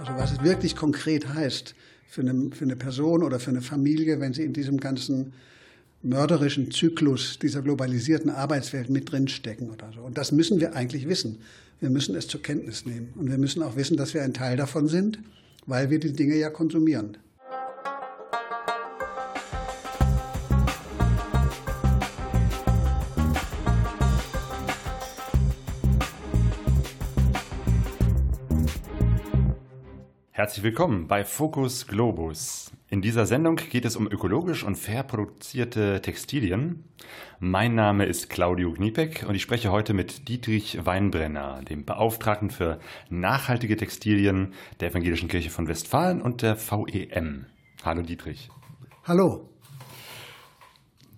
Also was es wirklich konkret heißt für eine, für eine Person oder für eine Familie, wenn sie in diesem ganzen mörderischen Zyklus dieser globalisierten Arbeitswelt mit drinstecken oder so. Und das müssen wir eigentlich wissen. Wir müssen es zur Kenntnis nehmen. Und wir müssen auch wissen, dass wir ein Teil davon sind, weil wir die Dinge ja konsumieren. Herzlich willkommen bei Focus Globus. In dieser Sendung geht es um ökologisch und fair produzierte Textilien. Mein Name ist Claudio Gniepek und ich spreche heute mit Dietrich Weinbrenner, dem Beauftragten für nachhaltige Textilien der Evangelischen Kirche von Westfalen und der VEM. Hallo Dietrich. Hallo.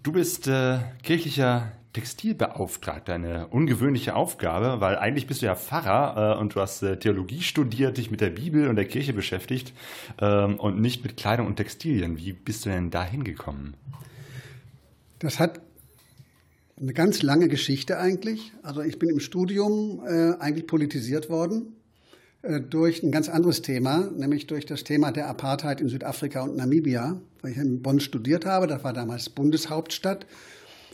Du bist äh, kirchlicher Textilbeauftragter, eine ungewöhnliche Aufgabe, weil eigentlich bist du ja Pfarrer äh, und du hast äh, Theologie studiert, dich mit der Bibel und der Kirche beschäftigt ähm, und nicht mit Kleidung und Textilien. Wie bist du denn da hingekommen? Das hat eine ganz lange Geschichte eigentlich. Also ich bin im Studium äh, eigentlich politisiert worden äh, durch ein ganz anderes Thema, nämlich durch das Thema der Apartheid in Südafrika und Namibia, weil ich in Bonn studiert habe. Das war damals Bundeshauptstadt.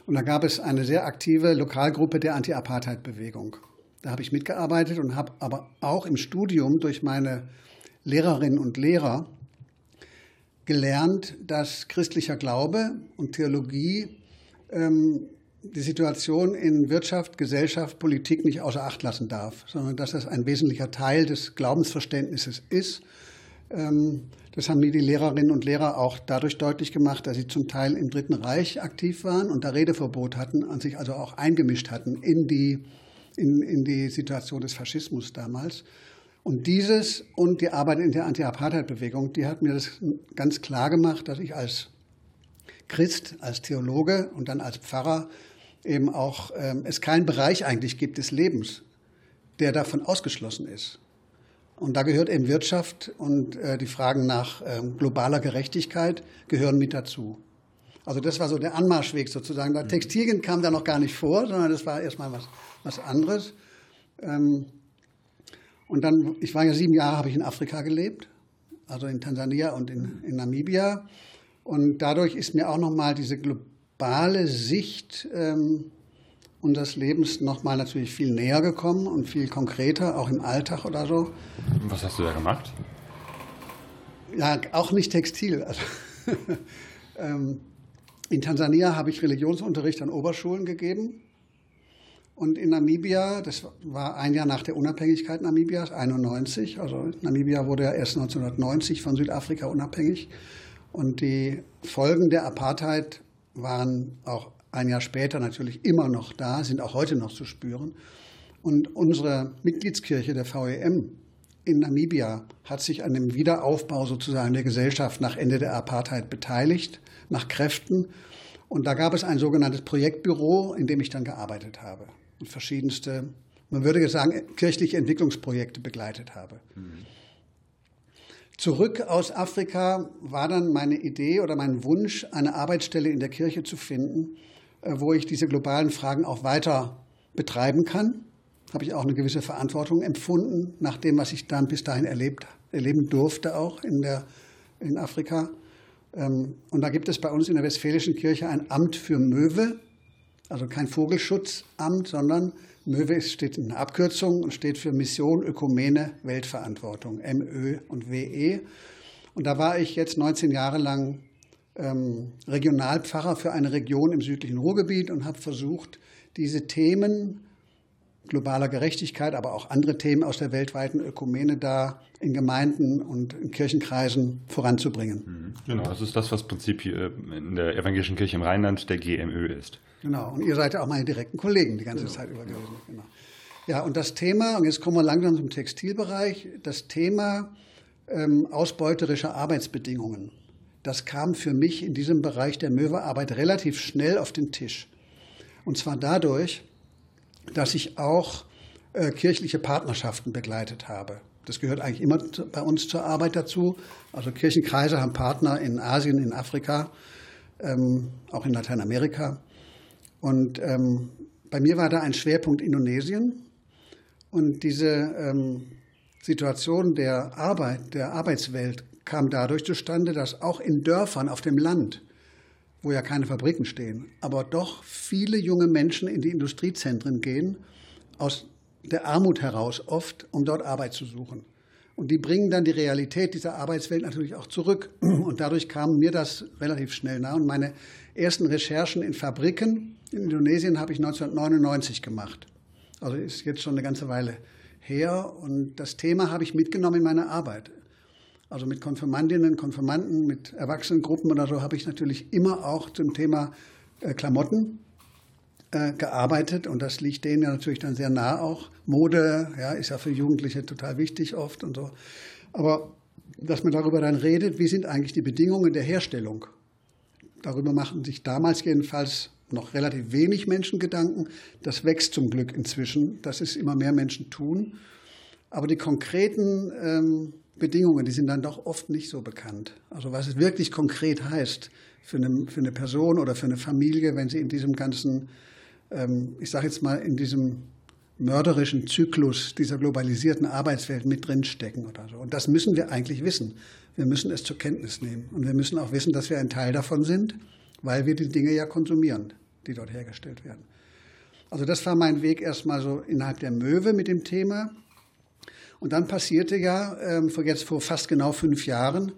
Und da gab es eine sehr aktive Lokalgruppe der Anti-Apartheid-Bewegung. Da habe ich mitgearbeitet und habe aber auch im Studium durch meine Lehrerinnen und Lehrer gelernt, dass christlicher Glaube und Theologie ähm, die Situation in Wirtschaft, Gesellschaft, Politik nicht außer Acht lassen darf, sondern dass das ein wesentlicher Teil des Glaubensverständnisses ist. Ähm, das haben mir die Lehrerinnen und Lehrer auch dadurch deutlich gemacht, dass sie zum Teil im Dritten Reich aktiv waren und da Redeverbot hatten und sich also auch eingemischt hatten in die, in, in die Situation des Faschismus damals. Und dieses und die Arbeit in der Anti-Apartheid-Bewegung, die hat mir das ganz klar gemacht, dass ich als Christ, als Theologe und dann als Pfarrer eben auch ähm, es keinen Bereich eigentlich gibt des Lebens, der davon ausgeschlossen ist. Und da gehört eben Wirtschaft und äh, die Fragen nach ähm, globaler Gerechtigkeit gehören mit dazu. Also das war so der Anmarschweg sozusagen. Da mhm. Textilien kam da noch gar nicht vor, sondern das war erstmal was, was anderes. Ähm, und dann, ich war ja sieben Jahre, habe ich in Afrika gelebt, also in Tansania und in, in Namibia. Und dadurch ist mir auch nochmal diese globale Sicht ähm, unseres Lebens nochmal natürlich viel näher gekommen und viel konkreter, auch im Alltag oder so. Was hast du da gemacht? Ja, auch nicht Textil. Also, ähm, in Tansania habe ich Religionsunterricht an Oberschulen gegeben. Und in Namibia, das war ein Jahr nach der Unabhängigkeit Namibias, 91. Also Namibia wurde ja erst 1990 von Südafrika unabhängig. Und die Folgen der Apartheid waren auch ein Jahr später natürlich immer noch da, sind auch heute noch zu spüren. Und unsere Mitgliedskirche der VEM in Namibia hat sich an dem Wiederaufbau sozusagen der Gesellschaft nach Ende der Apartheid beteiligt, nach Kräften. Und da gab es ein sogenanntes Projektbüro, in dem ich dann gearbeitet habe und verschiedenste, man würde sagen, kirchliche Entwicklungsprojekte begleitet habe. Mhm. Zurück aus Afrika war dann meine Idee oder mein Wunsch, eine Arbeitsstelle in der Kirche zu finden, wo ich diese globalen Fragen auch weiter betreiben kann. Habe ich auch eine gewisse Verantwortung empfunden, nach dem, was ich dann bis dahin erlebt, erleben durfte, auch in, der, in Afrika. Ähm, und da gibt es bei uns in der Westfälischen Kirche ein Amt für Möwe, also kein Vogelschutzamt, sondern Möwe steht in der Abkürzung und steht für Mission Ökumene Weltverantwortung, MÖ und WE. Und da war ich jetzt 19 Jahre lang ähm, Regionalpfarrer für eine Region im südlichen Ruhrgebiet und habe versucht, diese Themen globaler Gerechtigkeit, aber auch andere Themen aus der weltweiten Ökumene da in Gemeinden und in Kirchenkreisen voranzubringen. Mhm. Genau, das ist das, was im Prinzip in der evangelischen Kirche im Rheinland der GMÖ ist. Genau, und ihr seid ja auch meine direkten Kollegen die ganze genau. Zeit über gewesen. Genau. Ja, und das Thema, und jetzt kommen wir langsam zum Textilbereich, das Thema ähm, ausbeuterischer Arbeitsbedingungen das kam für mich in diesem Bereich der Möwearbeit relativ schnell auf den Tisch. Und zwar dadurch, dass ich auch äh, kirchliche Partnerschaften begleitet habe. Das gehört eigentlich immer bei uns zur Arbeit dazu. Also Kirchenkreise haben Partner in Asien, in Afrika, ähm, auch in Lateinamerika. Und ähm, bei mir war da ein Schwerpunkt Indonesien. Und diese ähm, Situation der Arbeit, der Arbeitswelt kam dadurch zustande, dass auch in Dörfern auf dem Land, wo ja keine Fabriken stehen, aber doch viele junge Menschen in die Industriezentren gehen, aus der Armut heraus oft, um dort Arbeit zu suchen. Und die bringen dann die Realität dieser Arbeitswelt natürlich auch zurück. Und dadurch kam mir das relativ schnell nah. Und meine ersten Recherchen in Fabriken in Indonesien habe ich 1999 gemacht. Also ist jetzt schon eine ganze Weile her. Und das Thema habe ich mitgenommen in meine Arbeit. Also mit Konfirmandinnen, Konfirmanden, mit Erwachsenengruppen oder so habe ich natürlich immer auch zum Thema äh, Klamotten äh, gearbeitet und das liegt denen ja natürlich dann sehr nah auch. Mode, ja, ist ja für Jugendliche total wichtig oft und so. Aber dass man darüber dann redet, wie sind eigentlich die Bedingungen der Herstellung? Darüber machen sich damals jedenfalls noch relativ wenig Menschen Gedanken. Das wächst zum Glück inzwischen, dass es immer mehr Menschen tun. Aber die konkreten ähm, Bedingungen, die sind dann doch oft nicht so bekannt. Also was es wirklich konkret heißt für eine, für eine Person oder für eine Familie, wenn sie in diesem ganzen, ähm, ich sage jetzt mal, in diesem mörderischen Zyklus dieser globalisierten Arbeitswelt mit drinstecken oder so. Und das müssen wir eigentlich wissen. Wir müssen es zur Kenntnis nehmen. Und wir müssen auch wissen, dass wir ein Teil davon sind, weil wir die Dinge ja konsumieren, die dort hergestellt werden. Also das war mein Weg erstmal so innerhalb der Möwe mit dem Thema. Und dann passierte ja ähm, jetzt vor fast genau fünf Jahren,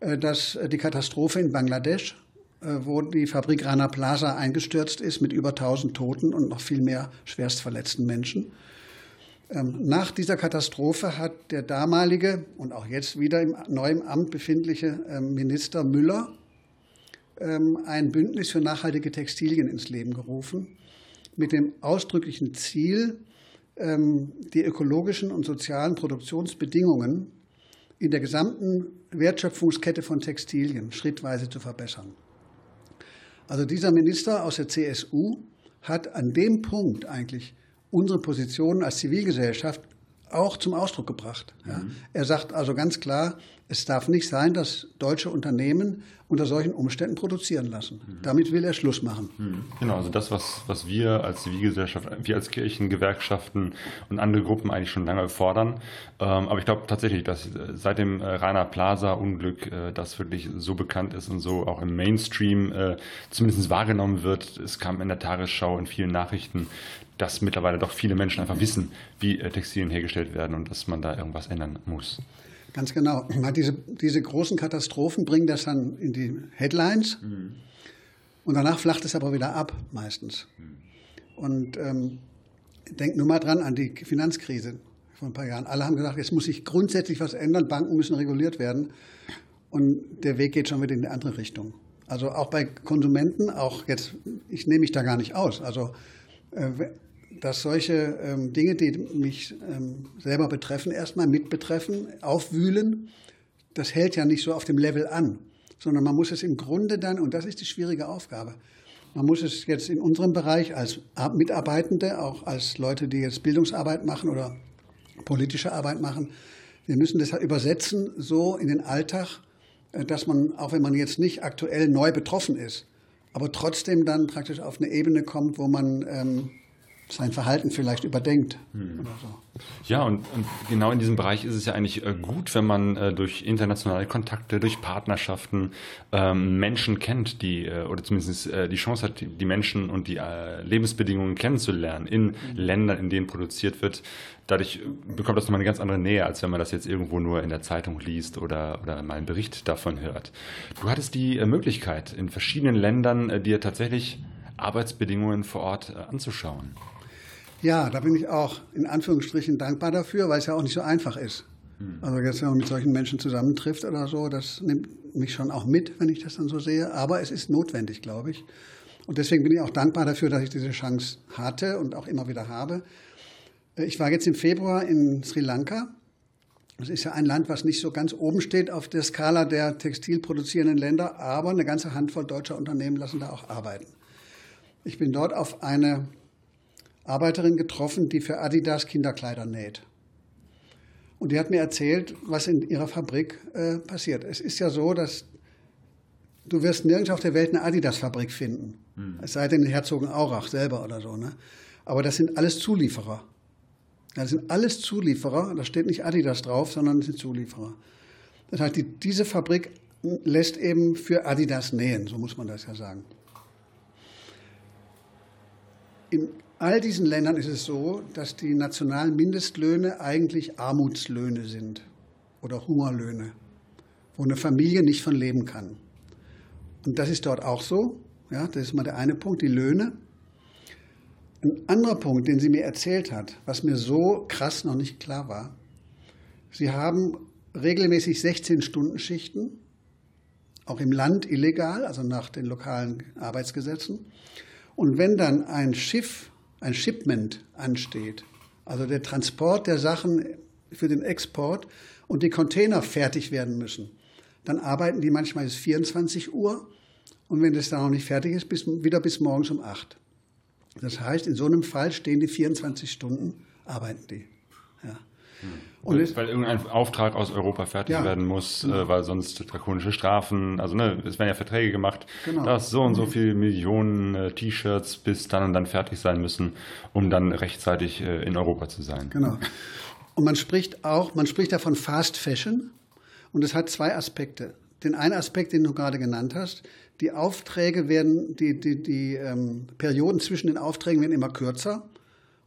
äh, dass äh, die Katastrophe in Bangladesch, äh, wo die Fabrik Rana Plaza eingestürzt ist mit über 1000 Toten und noch viel mehr schwerstverletzten Menschen. Ähm, nach dieser Katastrophe hat der damalige und auch jetzt wieder im neuen Amt befindliche ähm, Minister Müller ähm, ein Bündnis für nachhaltige Textilien ins Leben gerufen, mit dem ausdrücklichen Ziel, die ökologischen und sozialen Produktionsbedingungen in der gesamten Wertschöpfungskette von Textilien schrittweise zu verbessern. Also dieser Minister aus der CSU hat an dem Punkt eigentlich unsere Position als Zivilgesellschaft auch zum Ausdruck gebracht. Ja. Mhm. Er sagt also ganz klar, es darf nicht sein, dass deutsche Unternehmen unter solchen Umständen produzieren lassen. Mhm. Damit will er Schluss machen. Mhm. Genau, also das, was, was wir als Zivilgesellschaft, wir als Kirchen, Gewerkschaften und andere Gruppen eigentlich schon lange fordern. Ähm, aber ich glaube tatsächlich, dass äh, seit dem äh, Rainer Plaza-Unglück äh, das wirklich so bekannt ist und so auch im Mainstream zumindest wahrgenommen wird. Es kam in der Tagesschau in vielen Nachrichten, dass mittlerweile doch viele Menschen einfach wissen, wie Textilien hergestellt werden und dass man da irgendwas ändern muss. Ganz genau. Diese, diese großen Katastrophen bringen das dann in die Headlines mhm. und danach flacht es aber wieder ab, meistens. Mhm. Und ähm, denkt nur mal dran an die Finanzkrise vor ein paar Jahren. Alle haben gesagt, jetzt muss sich grundsätzlich was ändern, Banken müssen reguliert werden. Und der Weg geht schon wieder in eine andere Richtung. Also auch bei Konsumenten, auch jetzt, ich nehme mich da gar nicht aus. Also äh, dass solche ähm, Dinge, die mich ähm, selber betreffen, erstmal mit betreffen, aufwühlen, das hält ja nicht so auf dem Level an, sondern man muss es im Grunde dann, und das ist die schwierige Aufgabe, man muss es jetzt in unserem Bereich als Mitarbeitende, auch als Leute, die jetzt Bildungsarbeit machen oder politische Arbeit machen, wir müssen das halt übersetzen so in den Alltag, äh, dass man, auch wenn man jetzt nicht aktuell neu betroffen ist, aber trotzdem dann praktisch auf eine Ebene kommt, wo man ähm, sein Verhalten vielleicht überdenkt. Hm. So. Ja, und, und, genau in diesem Bereich ist es ja eigentlich äh, gut, wenn man äh, durch internationale Kontakte, durch Partnerschaften ähm, Menschen kennt, die äh, oder zumindest äh, die Chance hat, die Menschen und die äh, Lebensbedingungen kennenzulernen in mhm. Ländern, in denen produziert wird. Dadurch bekommt das nochmal eine ganz andere Nähe, als wenn man das jetzt irgendwo nur in der Zeitung liest oder, oder mal einen Bericht davon hört. Du hattest die äh, Möglichkeit, in verschiedenen Ländern dir tatsächlich Arbeitsbedingungen vor Ort anzuschauen. Ja, da bin ich auch in Anführungsstrichen dankbar dafür, weil es ja auch nicht so einfach ist. Hm. Also jetzt, wenn man mit solchen Menschen zusammentrifft oder so, das nimmt mich schon auch mit, wenn ich das dann so sehe. Aber es ist notwendig, glaube ich. Und deswegen bin ich auch dankbar dafür, dass ich diese Chance hatte und auch immer wieder habe. Ich war jetzt im Februar in Sri Lanka. Das ist ja ein Land, was nicht so ganz oben steht auf der Skala der textilproduzierenden Länder, aber eine ganze Handvoll deutscher Unternehmen lassen da auch arbeiten. Ich bin dort auf eine Arbeiterin getroffen, die für Adidas Kinderkleider näht. Und die hat mir erzählt, was in ihrer Fabrik äh, passiert. Es ist ja so, dass du wirst nirgends auf der Welt eine Adidas-Fabrik finden. Hm. Es sei denn in Herzogenaurach selber oder so. Ne? Aber das sind alles Zulieferer. Das sind alles Zulieferer, da steht nicht Adidas drauf, sondern das sind Zulieferer. Das heißt, die, diese Fabrik lässt eben für Adidas nähen, so muss man das ja sagen. In all diesen Ländern ist es so, dass die nationalen Mindestlöhne eigentlich Armutslöhne sind oder Hungerlöhne, wo eine Familie nicht von leben kann. Und das ist dort auch so. Ja, das ist mal der eine Punkt, die Löhne. Ein anderer Punkt, den sie mir erzählt hat, was mir so krass noch nicht klar war. Sie haben regelmäßig 16-Stunden-Schichten, auch im Land illegal, also nach den lokalen Arbeitsgesetzen. Und wenn dann ein Schiff, ein Shipment ansteht, also der Transport der Sachen für den Export und die Container fertig werden müssen, dann arbeiten die manchmal bis 24 Uhr und wenn das dann noch nicht fertig ist, bis, wieder bis morgens um 8. Das heißt, in so einem Fall stehen die 24 Stunden, arbeiten die. Ja. Und weil, weil irgendein Auftrag aus Europa fertig ja, werden muss, genau. äh, weil sonst drakonische Strafen, also ne, es werden ja Verträge gemacht, genau. dass so und so viele Millionen äh, T-Shirts bis dann und dann fertig sein müssen, um dann rechtzeitig äh, in Europa zu sein. Genau. Und man spricht auch, man spricht da von Fast Fashion und es hat zwei Aspekte. Den einen Aspekt, den du gerade genannt hast, die Aufträge werden, die, die, die ähm, Perioden zwischen den Aufträgen werden immer kürzer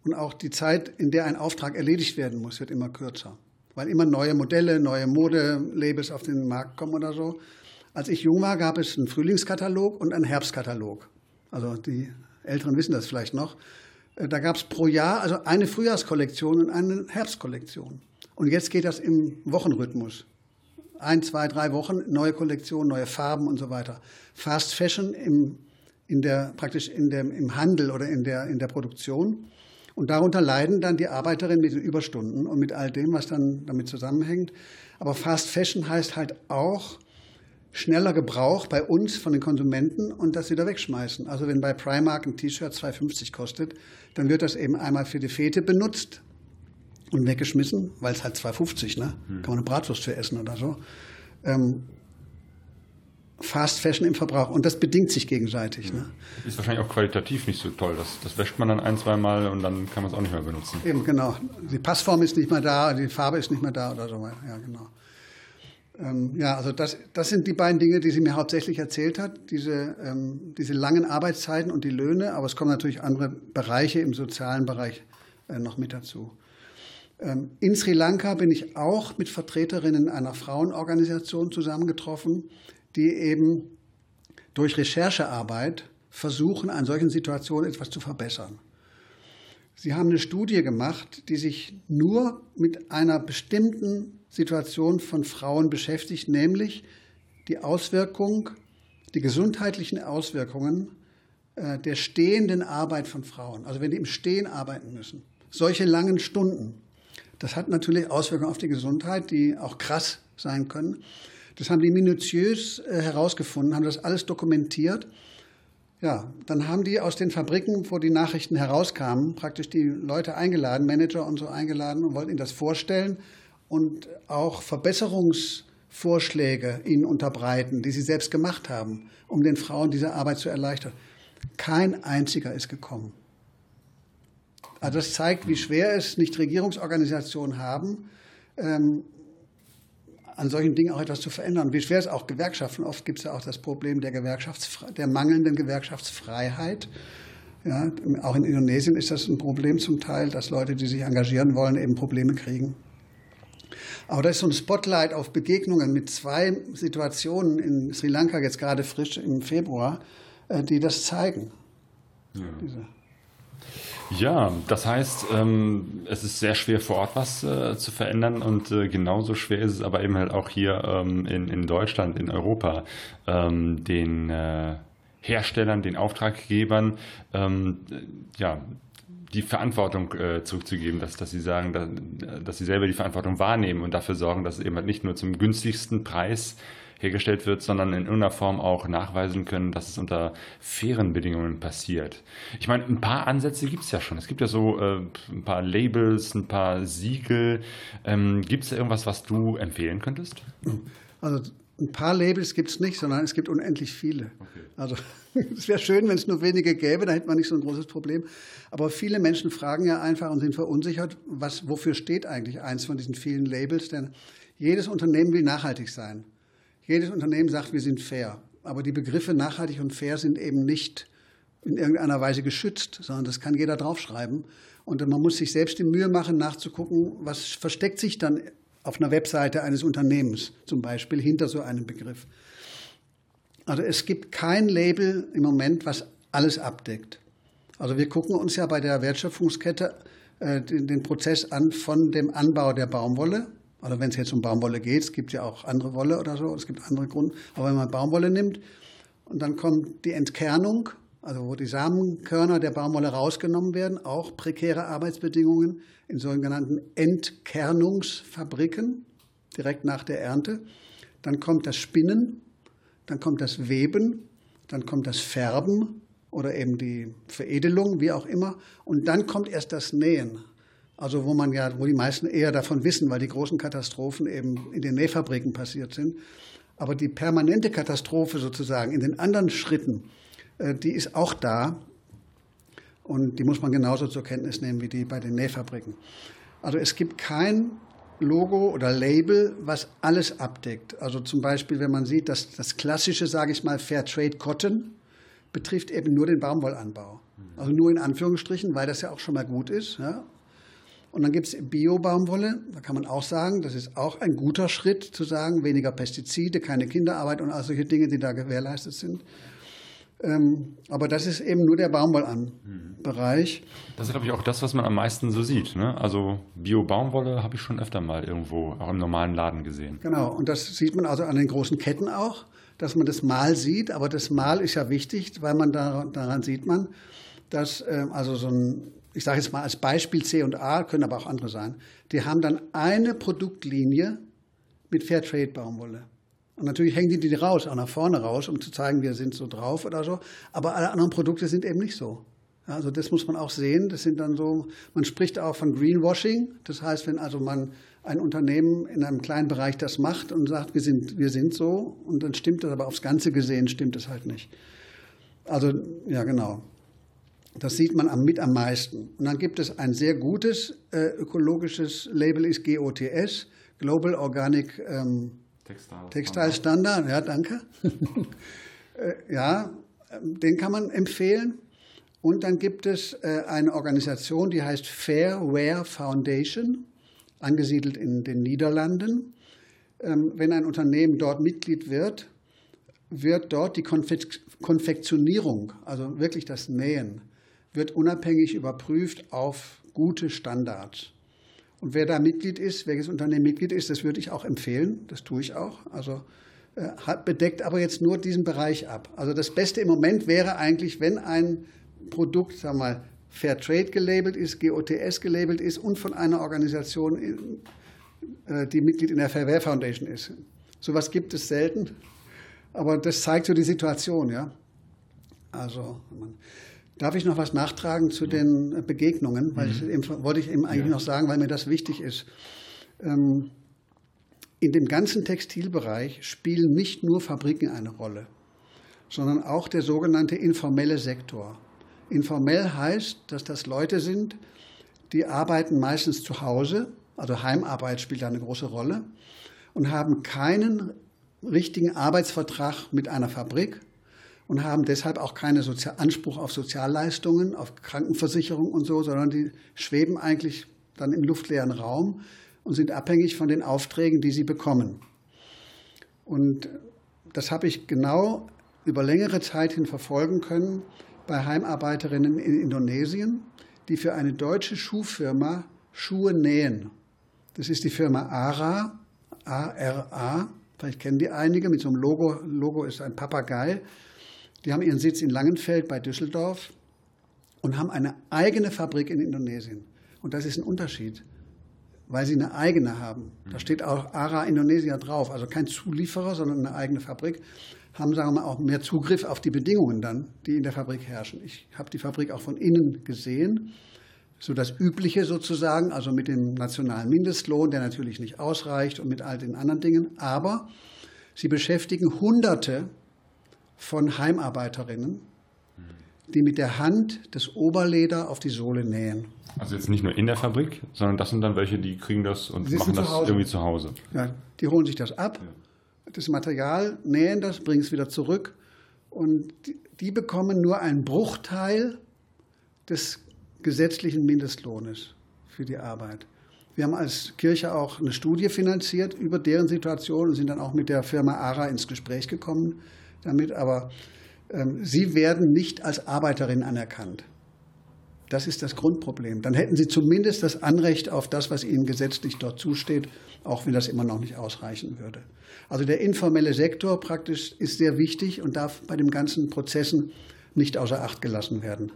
und auch die Zeit, in der ein Auftrag erledigt werden muss, wird immer kürzer, weil immer neue Modelle, neue Modelabels auf den Markt kommen oder so. Als ich jung war, gab es einen Frühlingskatalog und einen Herbstkatalog. Also die Älteren wissen das vielleicht noch. Äh, da gab es pro Jahr also eine Frühjahrskollektion und eine Herbstkollektion. Und jetzt geht das im Wochenrhythmus ein, zwei, drei Wochen neue Kollektion, neue Farben und so weiter. Fast Fashion im, in der, praktisch in dem, im Handel oder in der, in der Produktion. Und darunter leiden dann die Arbeiterinnen mit den Überstunden und mit all dem, was dann damit zusammenhängt. Aber Fast Fashion heißt halt auch schneller Gebrauch bei uns von den Konsumenten und das wieder wegschmeißen. Also wenn bei Primark ein T-Shirt 2,50 kostet, dann wird das eben einmal für die Fete benutzt und weggeschmissen, weil es halt 2,50, ne? Hm. Kann man eine Bratwurst für essen oder so. Ähm, Fast Fashion im Verbrauch und das bedingt sich gegenseitig. Ne? Ist wahrscheinlich auch qualitativ nicht so toll. Das, das wäscht man dann ein, zwei Mal und dann kann man es auch nicht mehr benutzen. Eben, genau. Die Passform ist nicht mehr da, die Farbe ist nicht mehr da oder so. Ja, genau. Ähm, ja, also das, das sind die beiden Dinge, die sie mir hauptsächlich erzählt hat, diese, ähm, diese langen Arbeitszeiten und die Löhne, aber es kommen natürlich andere Bereiche im sozialen Bereich äh, noch mit dazu. Ähm, in Sri Lanka bin ich auch mit Vertreterinnen einer Frauenorganisation zusammengetroffen, die eben durch Recherchearbeit versuchen, an solchen Situationen etwas zu verbessern. Sie haben eine Studie gemacht, die sich nur mit einer bestimmten Situation von Frauen beschäftigt, nämlich die Auswirkung, die gesundheitlichen Auswirkungen äh, der stehenden Arbeit von Frauen. Also wenn die im Stehen arbeiten müssen. Solche langen Stunden. Das hat natürlich Auswirkungen auf die Gesundheit, die auch krass sein können. Das haben die minutiös äh, herausgefunden, haben das alles dokumentiert. Ja, dann haben die aus den Fabriken, wo die Nachrichten herauskamen, praktisch die Leute eingeladen, Manager und so eingeladen und wollten ihnen das vorstellen und auch Verbesserungsvorschläge ihnen unterbreiten, die sie selbst gemacht haben, um den Frauen diese Arbeit zu erleichtern. Kein einziger ist gekommen. Also das zeigt, wie schwer es nicht Regierungsorganisationen haben, ähm, an solchen Dingen auch etwas zu verändern. Wie schwer es auch Gewerkschaften. Oft gibt es ja auch das Problem der, der mangelnden Gewerkschaftsfreiheit. Ja, auch in Indonesien ist das ein Problem zum Teil, dass Leute, die sich engagieren wollen, eben Probleme kriegen. Aber da ist so ein Spotlight auf Begegnungen mit zwei Situationen in Sri Lanka, jetzt gerade frisch im Februar, äh, die das zeigen. Ja. Diese ja, das heißt, ähm, es ist sehr schwer vor Ort was äh, zu verändern und äh, genauso schwer ist es aber eben halt auch hier ähm, in, in Deutschland, in Europa, ähm, den äh, Herstellern, den Auftraggebern, ähm, ja, die Verantwortung äh, zurückzugeben, dass, dass sie sagen, dass, dass sie selber die Verantwortung wahrnehmen und dafür sorgen, dass es eben halt nicht nur zum günstigsten Preis hergestellt wird, sondern in irgendeiner Form auch nachweisen können, dass es unter fairen Bedingungen passiert. Ich meine, ein paar Ansätze gibt es ja schon. Es gibt ja so äh, ein paar Labels, ein paar Siegel. Ähm, gibt es irgendwas, was du empfehlen könntest? Also Ein paar Labels gibt es nicht, sondern es gibt unendlich viele. Okay. Also es wäre schön, wenn es nur wenige gäbe, da hätte man nicht so ein großes Problem. Aber viele Menschen fragen ja einfach und sind verunsichert, was, wofür steht eigentlich eins von diesen vielen Labels? Denn jedes Unternehmen will nachhaltig sein. Jedes Unternehmen sagt, wir sind fair. Aber die Begriffe nachhaltig und fair sind eben nicht in irgendeiner Weise geschützt, sondern das kann jeder draufschreiben. Und man muss sich selbst die Mühe machen, nachzugucken, was versteckt sich dann auf einer Webseite eines Unternehmens zum Beispiel hinter so einem Begriff. Also es gibt kein Label im Moment, was alles abdeckt. Also wir gucken uns ja bei der Wertschöpfungskette äh, den, den, Prozess an von dem Anbau der Baumwolle. Also wenn es jetzt um Baumwolle geht, es gibt ja auch andere Wolle oder so, es gibt andere Gründe. Aber wenn man Baumwolle nimmt und dann kommt die Entkernung, also wo die Samenkörner der Baumwolle rausgenommen werden, auch prekäre Arbeitsbedingungen in sogenannten Entkernungsfabriken direkt nach der Ernte. Dann kommt das Spinnen, dann kommt das Weben, dann kommt das Färben oder eben die Veredelung, wie auch immer. Und dann kommt erst das Nähen. Also wo man ja, wo die meisten eher davon wissen, weil die großen Katastrophen eben in den Nähfabriken passiert sind. Aber die permanente Katastrophe sozusagen in den anderen Schritten, äh, die ist auch da. Und die muss man genauso zur Kenntnis nehmen wie die bei den Nähfabriken. Also es gibt kein Logo oder Label, was alles abdeckt. Also zum Beispiel, wenn man sieht, dass das klassische, sage ich mal, Fair Trade Cotton betrifft eben nur den Baumwollanbau. Also nur in Anführungsstrichen, weil das ja auch schon mal gut ist. Ja. Und dann gibt es Bio-Baumwolle, da kann man auch sagen, das ist auch ein guter Schritt zu sagen, weniger Pestizide, keine Kinderarbeit und all solche Dinge, die da gewährleistet sind. Ähm, aber das ist eben nur der Baumwollbereich. Das ist, glaube ich, auch das, was man am meisten so sieht. Ne? Also Bio-Baumwolle habe ich schon öfter mal irgendwo, auch im normalen Laden gesehen. Genau, und das sieht man also an den großen Ketten auch, dass man das Mal sieht. Aber das Mal ist ja wichtig, weil man da, daran sieht man, dass ähm, also so ein, ich sage jetzt mal als Beispiel C und A, können aber auch andere sein, die haben dann eine Produktlinie mit Fairtrade-Baumwolle. Und natürlich hängen die die raus, auch nach vorne raus, um zu zeigen, wir sind so drauf oder so. Aber alle anderen Produkte sind eben nicht so. Also das muss man auch sehen. Das sind dann so, man spricht auch von Greenwashing. Das heißt, wenn also man ein Unternehmen in einem kleinen Bereich das macht und sagt, wir sind, wir sind so, und dann stimmt das, aber aufs Ganze gesehen stimmt es halt nicht. Also, ja, genau. Das sieht man am, mit am meisten. Und dann gibt es ein sehr gutes äh, ökologisches Label, ist GOTS, Global Organic ähm, Textilstandard, ja, danke. Äh, ja, den kann man empfehlen. Und dann gibt es äh, eine Organisation, die heißt Fair Wear Foundation, angesiedelt in den Niederlanden. Ähm, wenn ein Unternehmen dort Mitglied wird, wird dort die Konfektionierung, also wirklich das Nähen, wird unabhängig überprüft auf gute Standards. Und wer da Mitglied ist, welches Unternehmen Mitglied ist, das würde ich auch empfehlen. Das tue ich auch. Also äh, bedeckt aber jetzt nur diesen Bereich ab. Also das Beste im Moment wäre eigentlich, wenn ein Produkt, sagen wir mal, Fair Trade gelabelt ist, GOTS gelabelt ist und von einer Organisation, äh, die Mitglied in der Fairware Foundation ist. Sowas gibt es selten, aber das zeigt so die Situation, ja. Also, Darf ich noch was nachtragen zu den Begegnungen? Weil mhm. ich wollte ich eben eigentlich ja. noch sagen, weil mir das wichtig ist. Ähm, in dem ganzen Textilbereich spielen nicht nur Fabriken eine Rolle, sondern auch der sogenannte informelle Sektor. Informell heißt, dass das Leute sind, die arbeiten meistens zu Hause, also Heimarbeit spielt da eine große Rolle, und haben keinen richtigen Arbeitsvertrag mit einer Fabrik, und haben deshalb auch keinen Anspruch auf Sozialleistungen, auf Krankenversicherung und so, sondern die schweben eigentlich dann im luftleeren Raum und sind abhängig von den Aufträgen, die sie bekommen. Und das habe ich genau über längere Zeit hin verfolgen können bei Heimarbeiterinnen in Indonesien, die für eine deutsche Schuhfirma Schuhe nähen. Das ist die Firma ARA, A-R-A, vielleicht kennen die einige, mit so einem Logo, Logo ist ein Papagei. Die haben ihren Sitz in Langenfeld bei Düsseldorf und haben eine eigene Fabrik in Indonesien. Und das ist ein Unterschied, weil sie eine eigene haben. Da steht auch ARA Indonesia drauf, also kein Zulieferer, sondern eine eigene Fabrik. Haben, sagen wir mal, auch mehr Zugriff auf die Bedingungen dann, die in der Fabrik herrschen. Ich habe die Fabrik auch von innen gesehen. So das Übliche sozusagen, also mit dem nationalen Mindestlohn, der natürlich nicht ausreicht und mit all den anderen Dingen. Aber Sie beschäftigen Hunderte von Heimarbeiterinnen, die mit der Hand das Oberleder auf die Sohle nähen. Also jetzt nicht nur in der Fabrik, sondern das sind dann welche, die kriegen das und Sie machen das zu irgendwie zu Hause. Ja, die holen sich das ab, das Material, nähen das, bringen es wieder zurück und die, die bekommen nur einen Bruchteil des gesetzlichen Mindestlohnes für die Arbeit. Wir haben als Kirche auch eine Studie finanziert über deren Situation und sind dann auch mit der Firma ARA ins Gespräch gekommen damit, aber ähm, sie werden nicht als Arbeiterin anerkannt. Das ist das Grundproblem. Dann hätten sie zumindest das Anrecht auf das, was ihnen gesetzlich dort zusteht, auch wenn das immer noch nicht ausreichen würde. Also der informelle Sektor praktisch ist sehr wichtig und darf bei den ganzen Prozessen nicht außer Acht gelassen werden.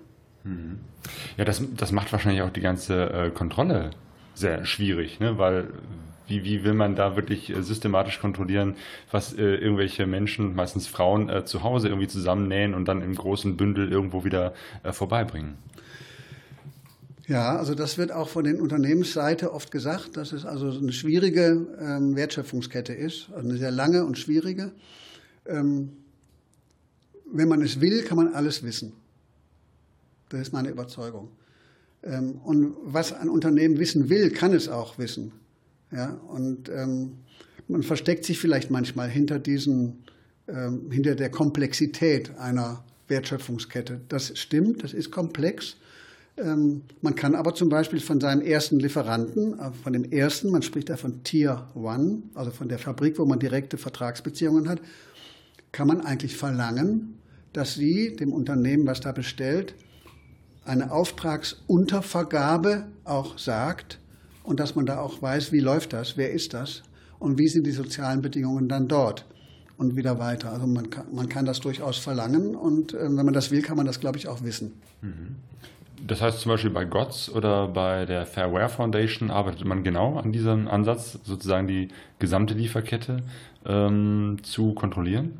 Ja, das, das macht wahrscheinlich auch die ganze äh, Kontrolle sehr schwierig, ne? weil wie, wie will man da wirklich äh, systematisch kontrollieren, was äh, irgendwelche Menschen, meistens Frauen, äh, zu Hause irgendwie zusammennähen und dann im großen Bündel irgendwo wieder äh, vorbeibringen? Ja, also das wird auch von den Unternehmensseite oft gesagt, dass es also eine schwierige ähm, Wertschöpfungskette ist, also eine sehr lange und schwierige. Ähm, wenn man es will, kann man alles wissen. Das ist meine Überzeugung. Ähm, und was ein Unternehmen wissen will, kann es auch wissen. Ja, und ähm, man versteckt sich vielleicht manchmal hinter diesen, ähm, hinter der Komplexität einer Wertschöpfungskette. Das stimmt, das ist komplex. Ähm, man kann aber zum Beispiel von seinem ersten Lieferanten, äh, von dem ersten, man spricht da von Tier One, also von der Fabrik, wo man direkte Vertragsbeziehungen hat, kann man eigentlich verlangen, dass sie dem Unternehmen, was da bestellt, eine Auftragsuntervergabe auch sagt und dass man da auch weiß, wie läuft das, wer ist das und wie sind die sozialen Bedingungen dann dort und wieder weiter. Also man kann, man kann das durchaus verlangen und äh, wenn man das will, kann man das, glaube ich, auch wissen. Das heißt zum Beispiel bei GOTS oder bei der Fairware Foundation arbeitet man genau an diesem Ansatz, sozusagen die gesamte Lieferkette ähm, zu kontrollieren?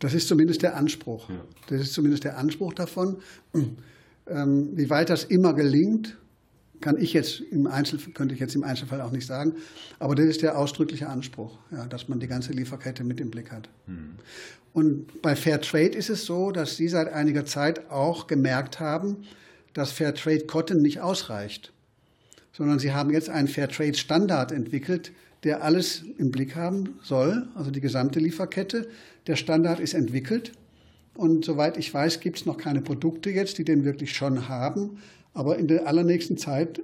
Das ist zumindest der Anspruch. Das ist zumindest der Anspruch davon. Ähm, wie weit das immer gelingt, kann ich jetzt im Einzel, könnte ich jetzt im Einzelfall auch nicht sagen. Aber das ist der ausdrückliche Anspruch, ja, dass man die ganze Lieferkette mit im Blick hat. Und bei Fair Trade ist es so, dass Sie seit einiger Zeit auch gemerkt haben, dass Fair Trade Cotton nicht ausreicht, sondern Sie haben jetzt einen Fair Trade Standard entwickelt, der alles im Blick haben soll, also die gesamte Lieferkette. Der Standard ist entwickelt und soweit ich weiß, gibt es noch keine Produkte jetzt, die den wirklich schon haben. Aber in der allernächsten Zeit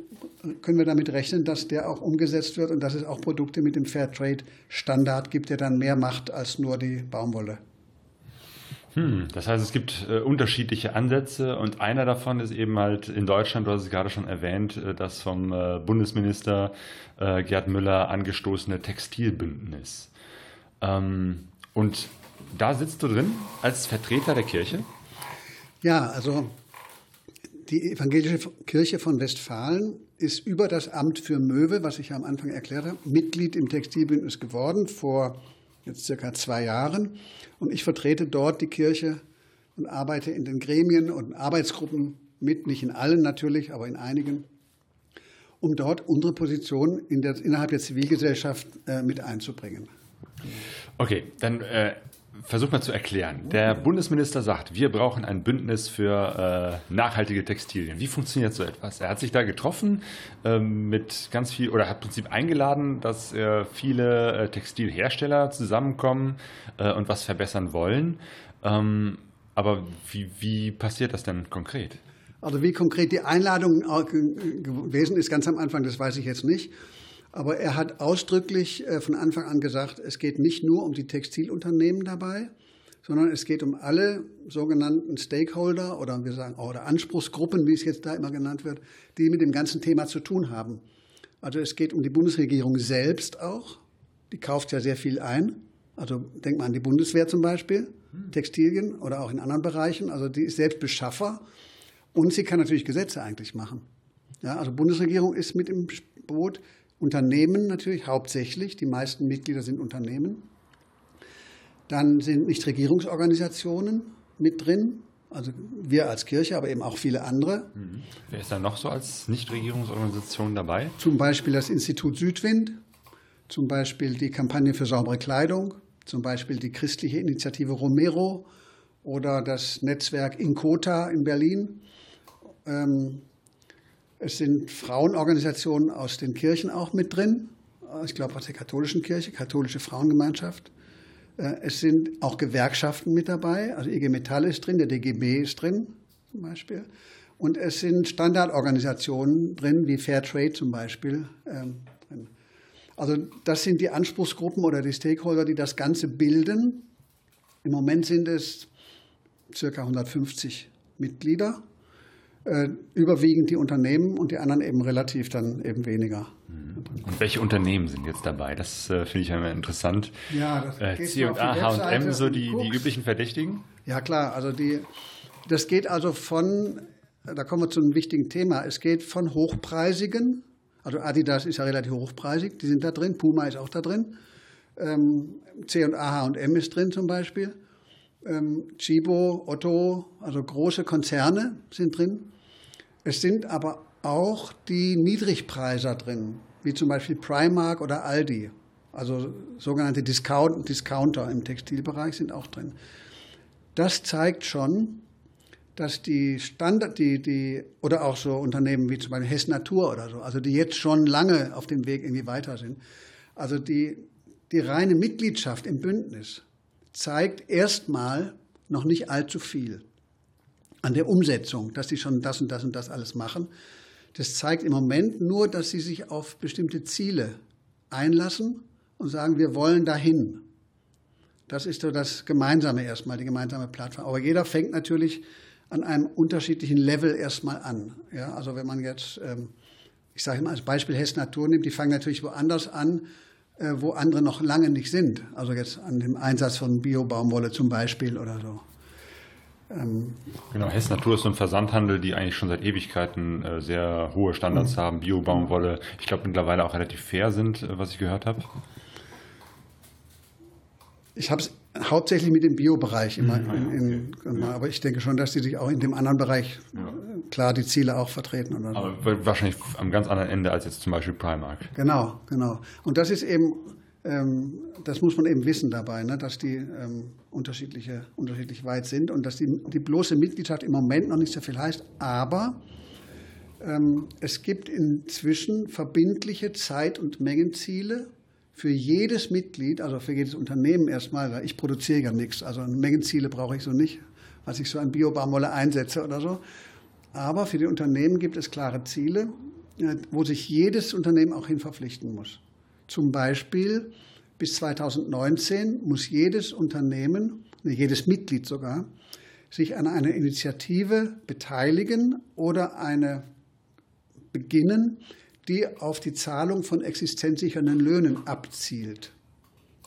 können wir damit rechnen, dass der auch umgesetzt wird und dass es auch Produkte mit dem Fairtrade-Standard gibt, der dann mehr macht als nur die Baumwolle. Hm, das heißt, es gibt äh, unterschiedliche Ansätze und einer davon ist eben halt in Deutschland, du hast es gerade schon erwähnt, äh, das vom äh, Bundesminister äh, Gerd Müller angestoßene Textilbündnis. Ähm, und da sitzt du drin als Vertreter der Kirche? Ja, also die evangelische Kirche von Westfalen ist über das Amt für Möwe, was ich ja am Anfang erklärt habe, Mitglied im Textilbündnis geworden vor jetzt circa zwei Jahren. Und ich vertrete dort die Kirche und arbeite in den Gremien und Arbeitsgruppen mit, nicht in allen natürlich, aber in einigen, um dort unsere Position in der, innerhalb der Zivilgesellschaft äh, mit einzubringen. Okay, dann äh, versuch mal zu erklären. Der Bundesminister sagt, wir brauchen ein Bündnis für äh, nachhaltige Textilien. Wie funktioniert so etwas? Er hat sich da getroffen äh, mit ganz viel oder hat im Prinzip eingeladen, dass äh, viele äh, Textilhersteller zusammenkommen äh, und was verbessern wollen. Ähm, aber wie, wie passiert das denn konkret? Also wie konkret die Einladung gewesen ist, ganz am Anfang, das weiß ich jetzt nicht. Aber er hat ausdrücklich äh, von Anfang an gesagt, es geht nicht nur um die Textilunternehmen dabei, sondern es geht um alle sogenannten Stakeholder oder wir sagen oder Anspruchsgruppen, wie es jetzt da immer genannt wird, die mit dem ganzen Thema zu tun haben. Also es geht um die Bundesregierung selbst auch. Die kauft ja sehr viel ein. Also denkt man an die Bundeswehr zum Beispiel, Textilien oder auch in anderen Bereichen. Also die ist selbst Beschaffer und sie kann natürlich Gesetze eigentlich machen. Ja, also Bundesregierung ist mit im Boot. Unternehmen natürlich hauptsächlich, die meisten Mitglieder sind Unternehmen. Dann sind Nichtregierungsorganisationen mit drin, also wir als Kirche, aber eben auch viele andere. Mhm. Wer ist da noch so als Nichtregierungsorganisation dabei? Zum Beispiel das Institut Südwind, zum Beispiel die Kampagne für saubere Kleidung, zum Beispiel die christliche Initiative Romero oder das Netzwerk Inkota in Berlin. Ähm, es sind Frauenorganisationen aus den Kirchen auch mit drin. Ich glaube aus der katholischen Kirche, katholische Frauengemeinschaft. Äh, es sind auch Gewerkschaften mit dabei, also IG Metall ist drin, der DGB ist drin zum Beispiel. Und es sind Standardorganisationen drin, wie Fairtrade zum Beispiel. Ähm. Also das sind die Anspruchsgruppen oder die Stakeholder, die das Ganze bilden. Im Moment sind es circa 150 Mitglieder, äh, überwiegend die Unternehmen und die anderen eben relativ dann eben weniger. Und welche Unternehmen sind jetzt dabei? Das äh, finde ich immer interessant. Ja, das äh, C&A, H&M, so die, die üblichen Verdächtigen? Ja klar, also die, das geht also von, da kommen wir zu einem wichtigen Thema, es geht von hochpreisigen, also Adidas ist ja relativ hochpreisig, die sind da drin, Puma ist auch da drin, ähm, C&A, H&M ist drin zum Beispiel, ähm, Chibo, Otto, also große Konzerne sind drin. Es sind aber auch die Niedrigpreiser drin, wie zum Beispiel Primark oder Aldi. Also sogenannte Discount, Discounter im Textilbereich sind auch drin. Das zeigt schon, dass die Standard, die, die, oder auch so Unternehmen wie zum Beispiel Hess Natur oder so, also die jetzt schon lange auf dem Weg irgendwie weiter sind, also die, die reine Mitgliedschaft im Bündnis zeigt erstmal noch nicht allzu viel an der Umsetzung, dass sie schon das und das und das alles machen. Das zeigt im Moment nur, dass sie sich auf bestimmte Ziele einlassen und sagen, wir wollen dahin. Das ist so das Gemeinsame erstmal, die gemeinsame Plattform. Aber jeder fängt natürlich an einem unterschiedlichen Level erstmal an. Ja, also wenn man jetzt, ähm, ich sage mal als Beispiel Hess Natur nimmt, die fangen natürlich woanders an, äh, wo andere noch lange nicht sind. Also jetzt an dem Einsatz von Bio-Baumwolle zum Beispiel oder so. Ähm, genau, Hess Natur ist so ein Versandhandel, die eigentlich schon seit Ewigkeiten äh, sehr hohe Standards mhm. haben, Bio-Baumwolle. Ich glaube mittlerweile auch relativ fair sind, äh, was ich gehört habe. Ich habe es hauptsächlich mit dem Bio-Bereich immer. Mhm, in, in, ja. Aber ich denke schon, dass die sich auch in dem anderen Bereich ja. klar die Ziele auch vertreten. Oder. Aber wahrscheinlich am ganz anderen Ende als jetzt zum Beispiel Primark. Genau, genau. Und das ist eben, das muss man eben wissen dabei, ne, dass die ähm, unterschiedliche, unterschiedlich weit sind und dass die, die bloße Mitgliedschaft im Moment noch nicht so viel heißt. Aber ähm, es gibt inzwischen verbindliche Zeit- und Mengenziele für jedes Mitglied, also für jedes Unternehmen erstmal, weil ich produziere ja nichts, also Mengenziele brauche ich so nicht, was ich so an Biobarmolle einsetze oder so. Aber für die Unternehmen gibt es klare Ziele, äh, wo sich jedes Unternehmen auch hin verpflichten muss. Zum Beispiel bis 2019 muss jedes Unternehmen, jedes Mitglied sogar, sich an einer Initiative beteiligen oder eine beginnen, die auf die Zahlung von existenzsichernden Löhnen abzielt.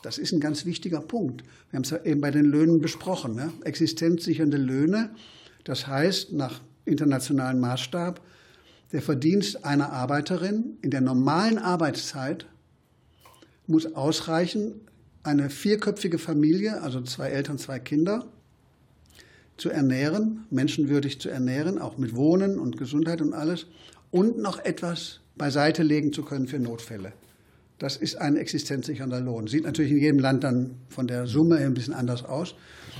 Das ist ein ganz wichtiger Punkt. Wir haben es ja eben bei den Löhnen besprochen. Ne? Existenzsichernde Löhne, das heißt nach internationalem Maßstab, der Verdienst einer Arbeiterin in der normalen Arbeitszeit muss ausreichen, eine vierköpfige Familie, also zwei Eltern, zwei Kinder, zu ernähren, menschenwürdig zu ernähren, auch mit Wohnen und Gesundheit und alles, und noch etwas beiseite legen zu können für Notfälle. Das ist ein existenzsichernder Lohn. Sieht natürlich in jedem Land dann von der Summe ein bisschen anders aus.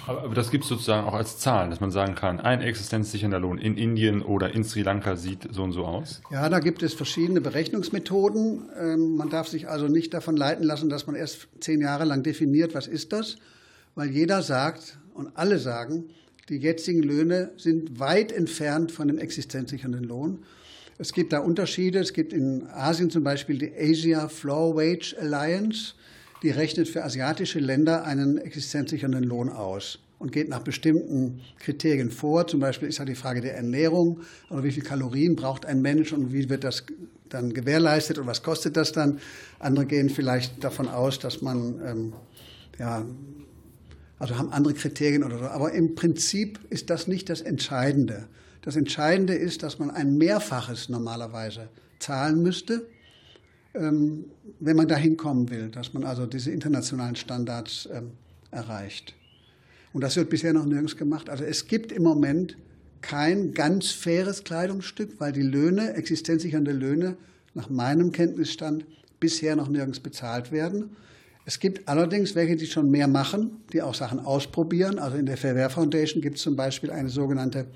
Aber, das gibt es sozusagen auch als Zahlen, dass man sagen kann, ein existenzsichernder Lohn in Indien oder in Sri Lanka sieht so und so aus? Ja, da gibt es verschiedene Berechnungsmethoden. Ähm, man darf sich also nicht davon leiten lassen, dass man erst zehn Jahre lang definiert, was ist das, weil jeder sagt und alle sagen, die jetzigen Löhne sind weit entfernt von dem existenzsichernden Lohn. Es gibt da Unterschiede. Es gibt in Asien zum Beispiel die Asia Floor Wage Alliance. Die rechnet für asiatische Länder einen existenzsichernden Lohn aus und geht nach bestimmten Kriterien vor. Zum Beispiel ist ja die Frage der Ernährung, also wie viel Kalorien braucht ein Mensch und wie wird das dann gewährleistet und was kostet das dann. Andere gehen vielleicht davon aus, dass man ähm, ja also haben andere Kriterien oder so. Aber im Prinzip ist das nicht das Entscheidende. Das Entscheidende ist, dass man ein Mehrfaches normalerweise zahlen müsste, wenn man dahin kommen will, dass man also diese internationalen Standards ähm, erreicht. Und das wird bisher noch nirgends gemacht. Also es gibt im Moment kein ganz faires Kleidungsstück, weil die Löhne, existenzsichernde Löhne, nach meinem Kenntnisstand bisher noch nirgends bezahlt werden. Es gibt allerdings welche, die schon mehr machen, die auch Sachen ausprobieren. Also in der Fairware Foundation gibt es zum Beispiel eine sogenannte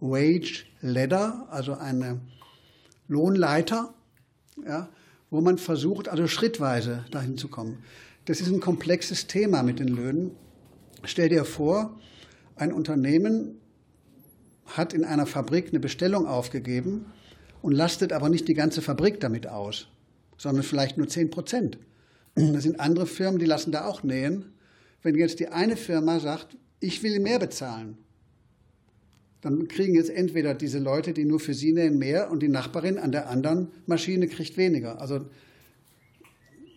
Wage Ladder, also eine Lohnleiter, ja, wo man versucht, also schrittweise dahin zu kommen. Das ist ein komplexes Thema mit den Löhnen. Stell dir vor, ein Unternehmen hat in einer Fabrik eine Bestellung aufgegeben und lastet aber nicht die ganze Fabrik damit aus, sondern vielleicht nur 10 Prozent. Das sind andere Firmen, die lassen da auch nähen. Wenn jetzt die eine Firma sagt, ich will mehr bezahlen, dann kriegen jetzt entweder diese Leute, die nur für sie nähen, mehr und die Nachbarin an der anderen Maschine kriegt weniger. Also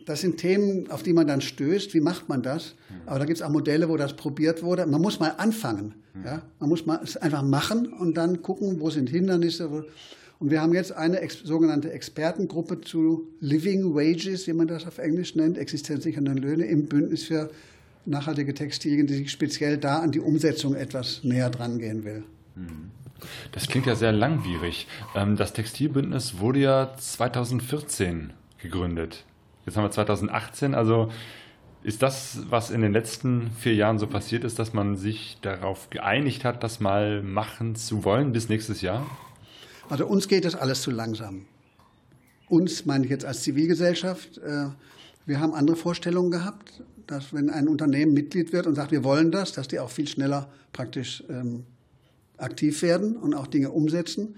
das sind Themen, auf die man dann stößt. Wie macht man das? Aber da gibt es auch Modelle, wo das probiert wurde. Man muss mal anfangen. Ja? Man muss mal es einfach machen und dann gucken, wo sind Hindernisse. Und wir haben jetzt eine ex sogenannte Expertengruppe zu Living Wages, wie man das auf Englisch nennt, existenzsichernden Löhne im Bündnis für nachhaltige Textilien, die sich speziell da an die Umsetzung etwas näher dran gehen will. Das klingt ja sehr langwierig. Ähm, das Textilbündnis wurde ja 2014 gegründet. Jetzt haben wir 2018, also ist das, was in den letzten vier Jahren so passiert ist, dass man sich darauf geeinigt hat, das mal machen zu wollen bis nächstes Jahr? Also uns geht das alles zu langsam. Uns meine ich jetzt als Zivilgesellschaft. Äh, wir haben andere Vorstellungen gehabt, dass wenn ein Unternehmen Mitglied wird und sagt, wir wollen das, dass die auch viel schneller praktisch ähm, aktiv werden und auch Dinge umsetzen.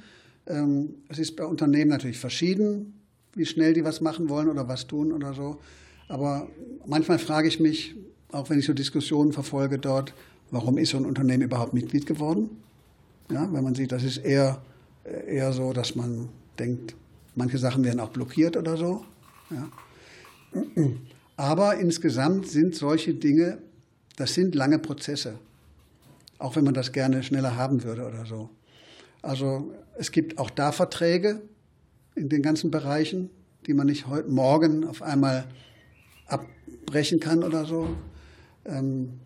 Ähm, es ist bei Unternehmen natürlich verschieden wie schnell die was machen wollen oder was tun oder so. Aber manchmal frage ich mich, auch wenn ich so Diskussionen verfolge dort, warum ist so ein Unternehmen überhaupt Mitglied geworden? Ja, wenn man sieht, das ist eher, eher so, dass man denkt, manche Sachen werden auch blockiert oder so. Ja. Aber insgesamt sind solche Dinge, das sind lange Prozesse, auch wenn man das gerne schneller haben würde oder so. Also es gibt auch da Verträge, in den ganzen Bereichen, die man nicht heute Morgen auf einmal abbrechen kann oder so. Ähm,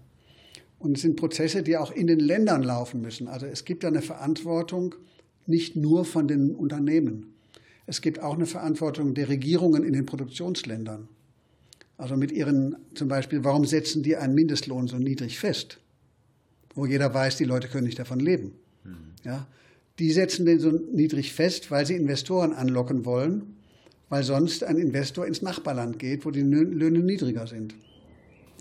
und es sind Prozesse, die auch in den Ländern laufen müssen. Also es gibt ja eine Verantwortung nicht nur von den Unternehmen. Es gibt auch eine Verantwortung der Regierungen in den Produktionsländern. Also mit ihren, zum Beispiel, warum setzen die einen Mindestlohn so niedrig fest? Wo jeder weiß, die Leute können nicht davon leben. Mhm. Ja? Die setzen den so niedrig fest, weil sie Investoren anlocken wollen, weil sonst ein Investor ins Nachbarland geht, wo die Löhne niedriger sind.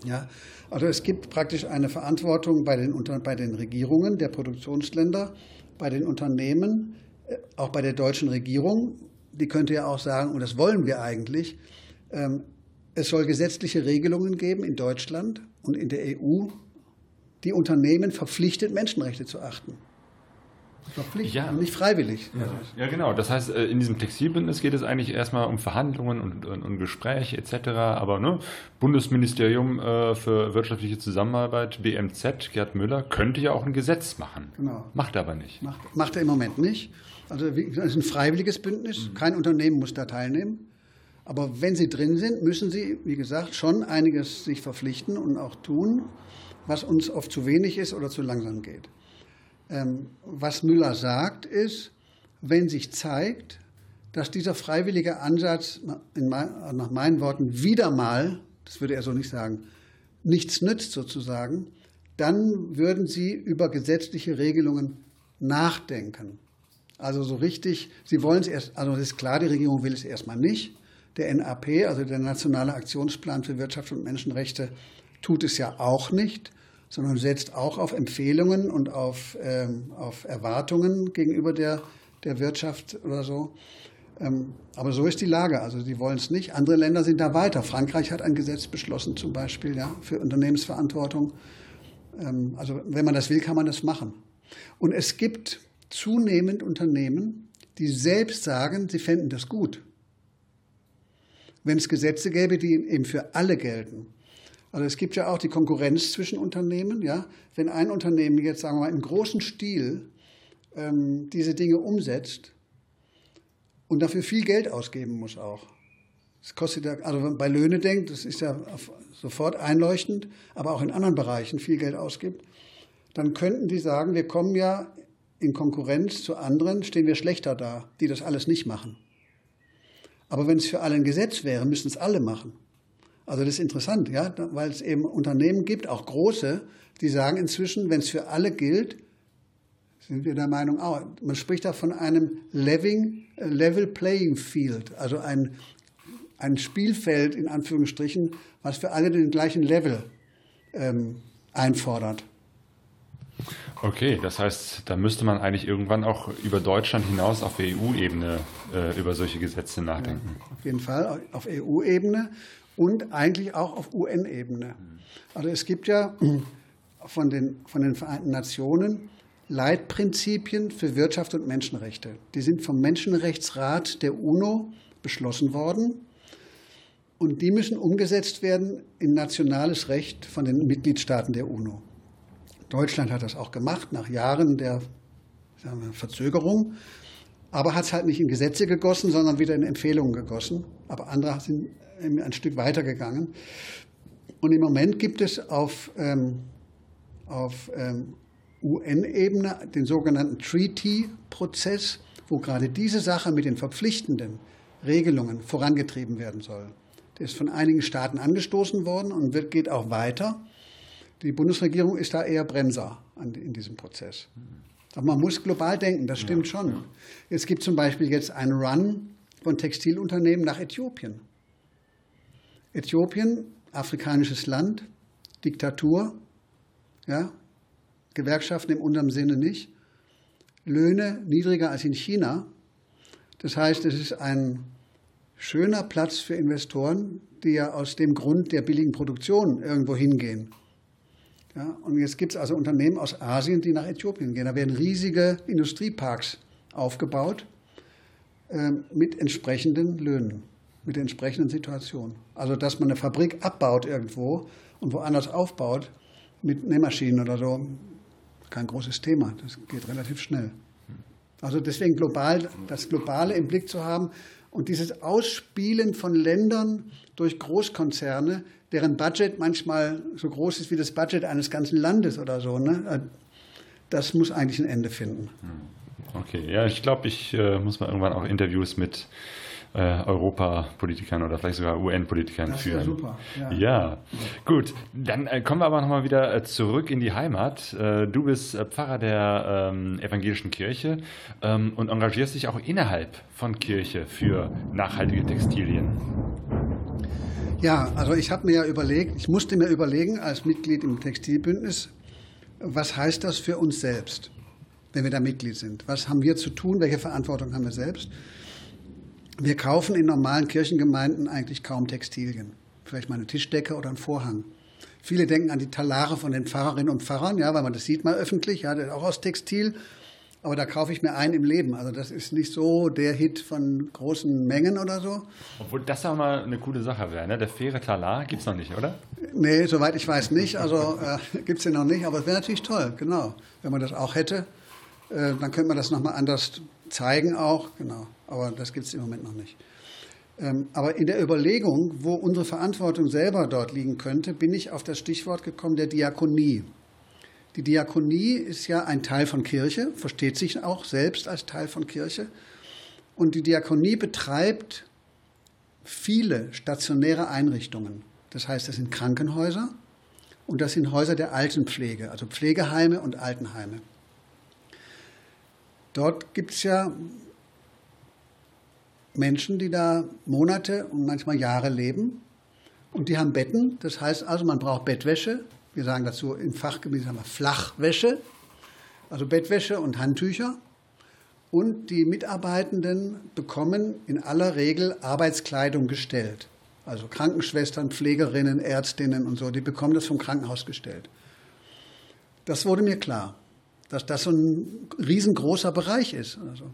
Ja, also es gibt praktisch eine Verantwortung bei den, bei den Regierungen der Produktionsländer, bei den Unternehmen, äh, auch bei der deutschen Regierung. Die könnte ja auch sagen, und das wollen wir eigentlich, ähm, es soll gesetzliche Regelungen geben in Deutschland und in der EU, die Unternehmen verpflichtet, Menschenrechte zu achten. Verpflichtend, ja. nicht freiwillig. Ja. ja. genau. Das heißt, äh, in diesem Textilbündnis geht es eigentlich erstmal um Verhandlungen und, und, und Gespräche etc. Aber ne, Bundesministerium äh, für wirtschaftliche Zusammenarbeit, BMZ, Gerd Müller, könnte ja auch ein Gesetz machen. Genau. Macht er aber nicht. Macht, macht er im Moment nicht. Also es ist ein freiwilliges Bündnis. Mhm. Kein Unternehmen muss da teilnehmen. Aber wenn sie drin sind, müssen sie, wie gesagt, schon einiges sich verpflichten und auch tun, was uns oft zu wenig ist oder zu langsam geht. Ähm, was Müller sagt, ist, wenn sich zeigt, dass dieser freiwillige Ansatz nach meinen Worten wieder mal, das würde er so nicht sagen, nichts nützt sozusagen, dann würden sie über gesetzliche Regelungen nachdenken. Also so richtig, sie wollen es erst, also es ist klar, die Regierung will es erstmal nicht. Der NAP, also der Nationale Aktionsplan für Wirtschaft und Menschenrechte, tut es ja auch nicht sondern setzt auch auf Empfehlungen und auf, ähm, auf Erwartungen gegenüber der, der Wirtschaft oder so. Ähm, aber so ist die Lage. Also sie wollen es nicht. Andere Länder sind da weiter. Frankreich hat ein Gesetz beschlossen, zum Beispiel, ja, für Unternehmensverantwortung. Ähm, also wenn man das will, kann man das machen. Und es gibt zunehmend Unternehmen, die selbst sagen, sie fänden das gut. Wenn es Gesetze gäbe, die eben für alle gelten. Also es gibt ja auch die Konkurrenz zwischen Unternehmen. Ja? Wenn ein Unternehmen jetzt, sagen wir mal, im großen Stil ähm, diese Dinge umsetzt und dafür viel Geld ausgeben muss auch. Das kostet ja, also wenn man bei Löhne denkt, das ist ja sofort einleuchtend, aber auch in anderen Bereichen viel Geld ausgibt, dann könnten die sagen, wir kommen ja in Konkurrenz zu anderen, stehen wir schlechter da, die das alles nicht machen. Aber wenn es für alle ein Gesetz wäre, müssen es alle machen. Also das ist interessant, ja, weil es eben Unternehmen gibt, auch große, die sagen inzwischen, wenn es für alle gilt, sind wir der Meinung auch, man spricht da von einem Leveling, äh, Level Playing Field, also ein, ein Spielfeld in Anführungsstrichen, was für alle den gleichen Level ähm, einfordert. Okay, das heißt, da müsste man eigentlich irgendwann auch über Deutschland hinaus auf EU-Ebene äh, über solche Gesetze nachdenken. Ja, auf jeden Fall auf EU-Ebene und eigentlich auch auf UN-Ebene. Also es gibt ja von den, von den Vereinten Nationen Leitprinzipien für Wirtschaft und Menschenrechte. Die sind vom Menschenrechtsrat der UNO beschlossen worden und die müssen umgesetzt werden in nationales Recht von den Mitgliedstaaten der UNO. Deutschland hat das auch gemacht, nach Jahren der wir, Verzögerung, aber hat es halt nicht in Gesetze gegossen, sondern wieder in Empfehlungen gegossen. Aber andere sind ein Stück weiter gegangen. Und im Moment gibt es auf, ähm, auf ähm, UN-Ebene den sogenannten Treaty-Prozess, wo gerade diese Sache mit den verpflichtenden Regelungen vorangetrieben werden soll. Der ist von einigen Staaten angestoßen worden und wird, geht auch weiter. Die Bundesregierung ist da eher Bremser in diesem Prozess. Aber man muss global denken, das stimmt ja, schon. Ja. Es gibt zum Beispiel jetzt einen Run von Textilunternehmen nach Äthiopien. Äthiopien, afrikanisches Land, Diktatur, ja, Gewerkschaften im unteren Sinne nicht, Löhne niedriger als in China. Das heißt, es ist ein schöner Platz für Investoren, die ja aus dem Grund der billigen Produktion irgendwo hingehen. Ja, und jetzt gibt es also Unternehmen aus Asien, die nach Äthiopien gehen. Da werden riesige Industrieparks aufgebaut äh, mit entsprechenden Löhnen, mit der entsprechenden Situation. Also, dass man eine Fabrik abbaut irgendwo und woanders aufbaut mit Nähmaschinen oder so, kein großes Thema. Das geht relativ schnell. Also deswegen global, das Globale im Blick zu haben und dieses Ausspielen von Ländern durch Großkonzerne, deren Budget manchmal so groß ist wie das Budget eines ganzen Landes oder so, ne? das muss eigentlich ein Ende finden. Okay, ja, ich glaube, ich äh, muss mal irgendwann auch Interviews mit äh, Europapolitikern oder vielleicht sogar UN-Politikern führen. Super. Ja. ja. gut. Dann äh, kommen wir aber nochmal wieder äh, zurück in die Heimat. Äh, du bist Pfarrer der ähm, evangelischen Kirche ähm, und engagierst dich auch innerhalb von Kirche für nachhaltige Textilien. Ja, also ich habe mir ja überlegt, ich musste mir überlegen als Mitglied im Textilbündnis, was heißt das für uns selbst, wenn wir da Mitglied sind? Was haben wir zu tun? Welche Verantwortung haben wir selbst? Wir kaufen in normalen Kirchengemeinden eigentlich kaum Textilien. Vielleicht mal eine Tischdecke oder einen Vorhang. Viele denken an die Talare von den Pfarrerinnen und Pfarrern, ja, weil man das sieht mal öffentlich, ja, auch aus Textil. Aber da kaufe ich mir einen im Leben. Also das ist nicht so der Hit von großen Mengen oder so. Obwohl das ja mal eine coole Sache wäre, ne? Der faire Talar gibt es noch nicht, oder? Nee, soweit ich weiß nicht. Also äh, gibt es den noch nicht. Aber es wäre natürlich toll, genau. Wenn man das auch hätte, äh, dann könnte man das nochmal anders zeigen auch, genau. Aber das gibt es im Moment noch nicht. Ähm, aber in der Überlegung, wo unsere Verantwortung selber dort liegen könnte, bin ich auf das Stichwort gekommen der Diakonie. Die Diakonie ist ja ein Teil von Kirche, versteht sich auch selbst als Teil von Kirche. Und die Diakonie betreibt viele stationäre Einrichtungen. Das heißt, das sind Krankenhäuser und das sind Häuser der Altenpflege, also Pflegeheime und Altenheime. Dort gibt es ja Menschen, die da Monate und manchmal Jahre leben. Und die haben Betten. Das heißt also, man braucht Bettwäsche. Wir sagen dazu im Fachgebiet sagen wir Flachwäsche. Also Bettwäsche und Handtücher. Und die Mitarbeitenden bekommen in aller Regel Arbeitskleidung gestellt. Also Krankenschwestern, Pflegerinnen, Ärztinnen und so, die bekommen das vom Krankenhaus gestellt. Das wurde mir klar dass das so ein riesengroßer Bereich ist. Also.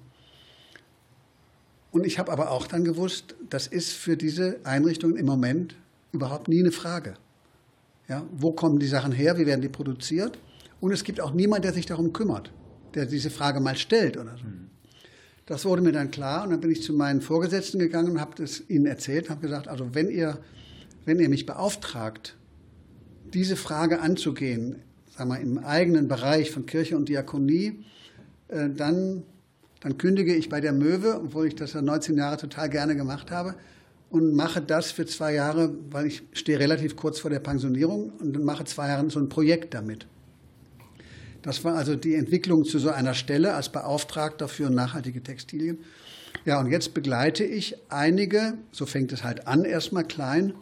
Und ich habe aber auch dann gewusst, das ist für diese Einrichtungen im Moment überhaupt nie eine Frage. Ja, wo kommen die Sachen her, wie werden die produziert? Und es gibt auch niemand, der sich darum kümmert, der diese Frage mal stellt oder so. Mhm. Das wurde mir dann klar und dann bin ich zu meinen Vorgesetzten gegangen und habe das ihnen erzählt, habe gesagt, also wenn ihr, wenn ihr mich beauftragt, diese Frage anzugehen sagen wir, im eigenen Bereich von Kirche und Diakonie, äh, dann, dann kündige ich bei der Möwe, obwohl ich das ja 19 Jahre total gerne gemacht habe, und mache das für zwei Jahre, weil ich stehe relativ kurz vor der Pensionierung und mache zwei Jahre so ein Projekt damit. Das war also die Entwicklung zu so einer Stelle als Beauftragter für nachhaltige Textilien. Ja, und jetzt begleite ich einige, so fängt es halt an, erstmal klein,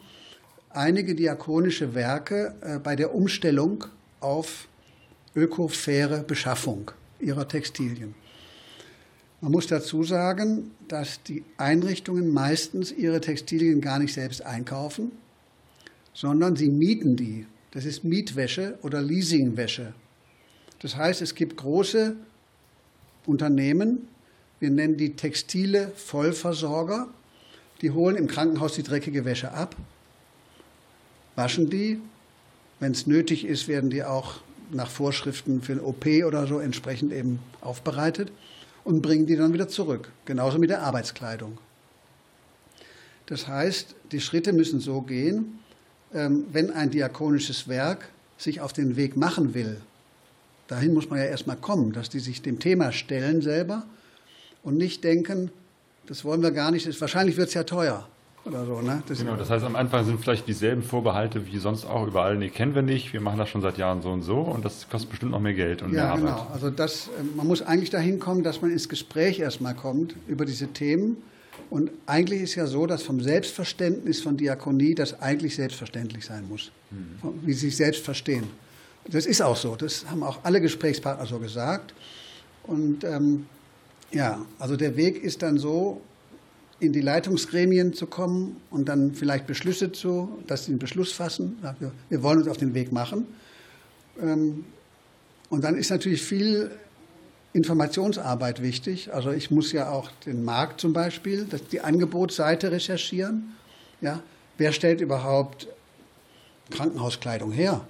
einige diakonische Werke äh, bei der Umstellung auf ökofaire Beschaffung ihrer Textilien. Man muss dazu sagen, dass die Einrichtungen meistens ihre Textilien gar nicht selbst einkaufen, sondern sie mieten die. Das ist Mietwäsche oder Leasingwäsche. Das heißt, es gibt große Unternehmen, wir nennen die textile Vollversorger, die holen im Krankenhaus die dreckige Wäsche ab, waschen die. Wenn es nötig ist, werden die auch nach Vorschriften für ein OP oder so entsprechend eben aufbereitet und bringen die dann wieder zurück. Genauso mit der Arbeitskleidung. Das heißt, die Schritte müssen so gehen, ähm, wenn ein diakonisches Werk sich auf den Weg machen will. Dahin muss man ja erstmal kommen, dass die sich dem Thema stellen selber und nicht denken, das wollen wir gar nicht, wahrscheinlich wird es ja teuer oder so. Ne? Das genau, das heißt, am Anfang sind vielleicht dieselben Vorbehalte wie sonst auch überall. Nee, kennen wir nicht, wir machen das schon seit Jahren so und so und das kostet bestimmt noch mehr Geld und ja, mehr Arbeit. Genau, also das, äh, man muss eigentlich dahin kommen, dass man ins Gespräch erstmal kommt über diese Themen. Und eigentlich ist ja so, dass vom Selbstverständnis von Diakonie das eigentlich selbstverständlich sein muss, mhm. wie sie sich selbst verstehen. Das ist auch so, das haben auch alle Gesprächspartner so gesagt. Und ähm, ja, also der Weg ist dann so, in die Leitungsgremien zu kommen und dann vielleicht Beschlüsse zu, dass sie einen Beschluss fassen. Wir wollen uns auf den Weg machen. Ähm, und dann ist natürlich viel Informationsarbeit wichtig. Also ich muss ja auch den Markt zum Beispiel, die Angebotsseite recherchieren. Ja, wer stellt überhaupt Krankenhauskleidung her,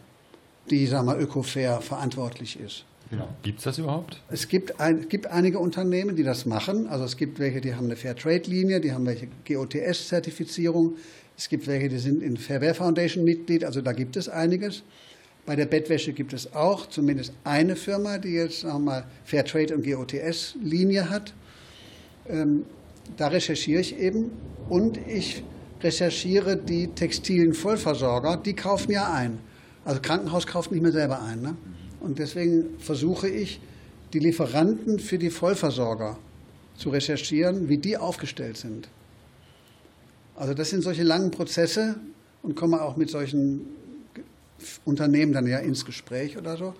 die, sagen wir, ökofair verantwortlich ist? Genau. Gibt es das überhaupt? Es gibt, ein, gibt einige Unternehmen, die das machen. Also es gibt welche, die haben eine Fairtrade-Linie, die haben welche GOTS-Zertifizierung. Es gibt welche, die sind in Fairwear Foundation Mitglied. Also da gibt es einiges. Bei der Bettwäsche gibt es auch zumindest eine Firma, die jetzt sagen wir mal Fairtrade und GOTS-Linie hat. Ähm, da recherchiere ich eben und ich recherchiere die textilen Vollversorger, die kaufen ja ein. Also Krankenhaus kauft nicht mehr selber ein. Ne? Und deswegen versuche ich, die Lieferanten für die Vollversorger zu recherchieren, wie die aufgestellt sind. Also das sind solche langen Prozesse und komme auch mit solchen Unternehmen dann ja ins Gespräch oder so.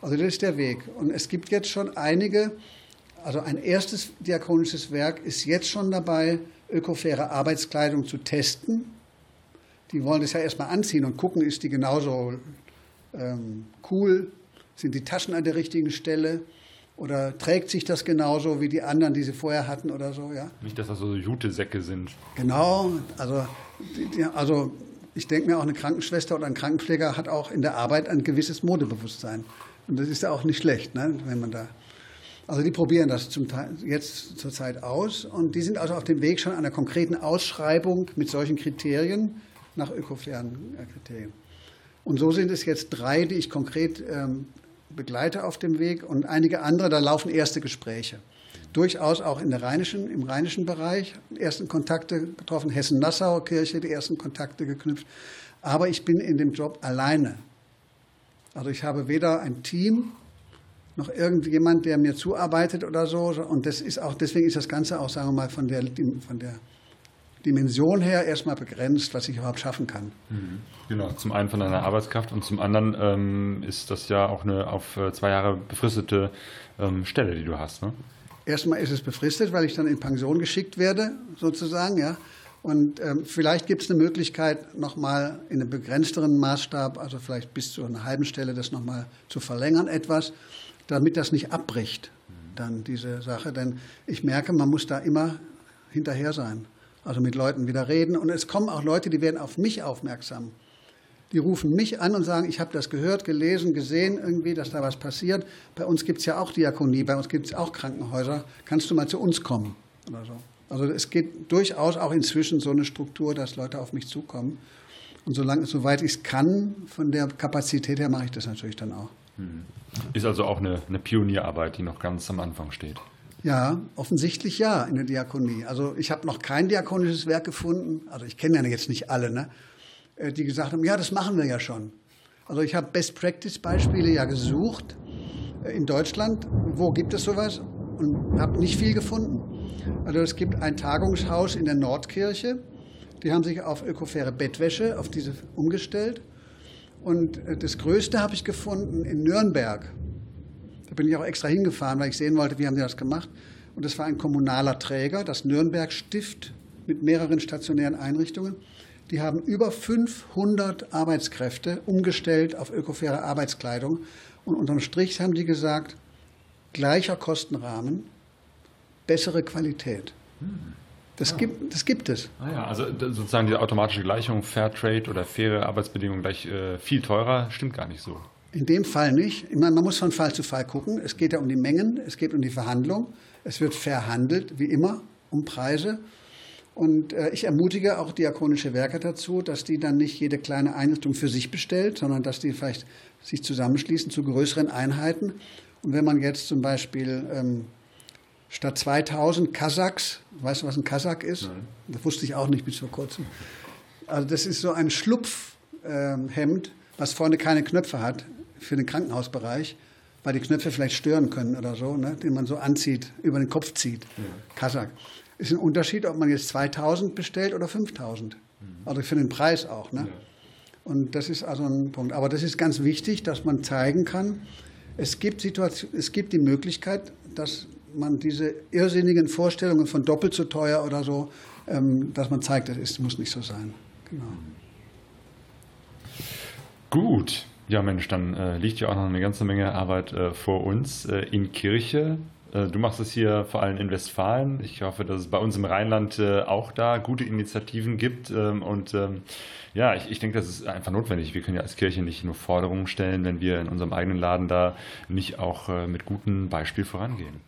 Also das ist der Weg. Und es gibt jetzt schon einige, also ein erstes diakonisches Werk ist jetzt schon dabei, ökofaire Arbeitskleidung zu testen. Die wollen das ja erstmal anziehen und gucken, ist die genauso ähm, cool sind die Taschen an der richtigen Stelle? Oder trägt sich das genauso wie die anderen, die sie vorher hatten oder so? Ja? Nicht, dass das so Jutesäcke sind. Genau. Also, also ich denke mir, auch eine Krankenschwester oder ein Krankenpfleger hat auch in der Arbeit ein gewisses Modebewusstsein. Und das ist ja auch nicht schlecht, ne, wenn man da. Also die probieren das zum Teil jetzt zurzeit aus und die sind also auf dem Weg schon einer konkreten Ausschreibung mit solchen Kriterien nach ökofairen Kriterien. Und so sind es jetzt drei, die ich konkret ähm, begleite auf dem Weg und einige andere, da laufen erste Gespräche. Durchaus auch in der rheinischen, im rheinischen Bereich ersten Kontakte getroffen, Hessen-Nassauer Kirche die ersten Kontakte geknüpft. Aber ich bin in dem Job alleine. Also ich habe weder ein Team noch irgendjemand, der mir zuarbeitet oder so. Und das ist auch, deswegen ist das Ganze auch, sagen wir mal, von der, von der Dimension her erstmal begrenzt, was ich überhaupt schaffen kann. Mhm. Genau, zum einen von deiner Arbeitskraft und zum anderen ähm, ist das ja auch eine auf äh, zwei Jahre befristete ähm, Stelle, die du hast. Ne? Erstmal ist es befristet, weil ich dann in Pension geschickt werde, sozusagen, ja. Und ähm, vielleicht gibt es eine Möglichkeit, nochmal in einem begrenzteren Maßstab, also vielleicht bis zu einer halben Stelle, das nochmal zu verlängern etwas, damit das nicht abbricht, dann diese Sache. Denn ich merke, man muss da immer hinterher sein also mit Leuten wieder reden. Und es kommen auch Leute, die werden auf mich aufmerksam. Die rufen mich an und sagen, ich habe das gehört, gelesen, gesehen, irgendwie, dass da was passiert. Bei uns gibt es ja auch Diakonie, bei uns gibt es auch Krankenhäuser. Kannst du mal zu uns kommen? Oder so. Also es geht durchaus auch inzwischen so eine Struktur, dass Leute auf mich zukommen. Und solange, soweit ich es kann, von der Kapazität her, mache ich das natürlich dann auch. Ist also auch eine, eine Pionierarbeit, die noch ganz am Anfang steht. Ja, offensichtlich ja in der Diakonie. Also ich habe noch kein diakonisches Werk gefunden, also ich kenne ja jetzt nicht alle, ne, äh, die gesagt haben, ja, das machen wir ja schon. Also ich habe Best-Practice-Beispiele ja gesucht äh, in Deutschland. Wo gibt es sowas? Und habe nicht viel gefunden. Also es gibt ein Tagungshaus in der Nordkirche. Die haben sich auf ökofaire Bettwäsche, auf diese umgestellt. Und äh, das Größte habe ich gefunden in Nürnberg. Bin ich auch extra hingefahren, weil ich sehen wollte, wie haben die das gemacht. Und das war ein kommunaler Träger, das Nürnberg Stift mit mehreren stationären Einrichtungen. Die haben über 500 Arbeitskräfte umgestellt auf ökofaire Arbeitskleidung. Und unterm Strich haben die gesagt, gleicher Kostenrahmen, bessere Qualität. Das, ja. gibt, das gibt es. Ah ja, also sozusagen die automatische Gleichung Fairtrade oder faire Arbeitsbedingungen gleich äh, viel teurer, stimmt gar nicht so. In dem Fall nicht. Ich meine, man muss von Fall zu Fall gucken. Es geht ja um die Mengen, es geht um die Verhandlung. Es wird verhandelt, wie immer, um Preise. Und äh, ich ermutige auch diakonische Werke dazu, dass die dann nicht jede kleine Einrichtung für sich bestellt, sondern dass die vielleicht sich zusammenschließen zu größeren Einheiten. Und wenn man jetzt zum Beispiel ähm, statt 2000 Kasachs, weißt du, was ein Kasach ist? Nein. Das wusste ich auch nicht bis vor kurzem. Also das ist so ein Schlupfhemd, ähm, was vorne keine Knöpfe hat für den Krankenhausbereich, weil die Knöpfe vielleicht stören können oder so, ne, den man so anzieht, über den Kopf zieht. Ja. Kasach. Ist ein Unterschied, ob man jetzt 2000 bestellt oder 5000. Mhm. Also für den Preis auch. Ne? Ja. Und das ist also ein Punkt. Aber das ist ganz wichtig, dass man zeigen kann, es gibt, Situation, es gibt die Möglichkeit, dass man diese irrsinnigen Vorstellungen von doppelt so teuer oder so, ähm, dass man zeigt, es muss nicht so sein. Genau. Gut. Ja, Mensch, dann äh, liegt ja auch noch eine ganze Menge Arbeit äh, vor uns äh, in Kirche. Äh, du machst es hier vor allem in Westfalen. Ich hoffe, dass es bei uns im Rheinland äh, auch da gute Initiativen gibt. Ähm, und ähm, ja, ich, ich denke, das ist einfach notwendig. Wir können ja als Kirche nicht nur Forderungen stellen, wenn wir in unserem eigenen Laden da nicht auch äh, mit gutem Beispiel vorangehen.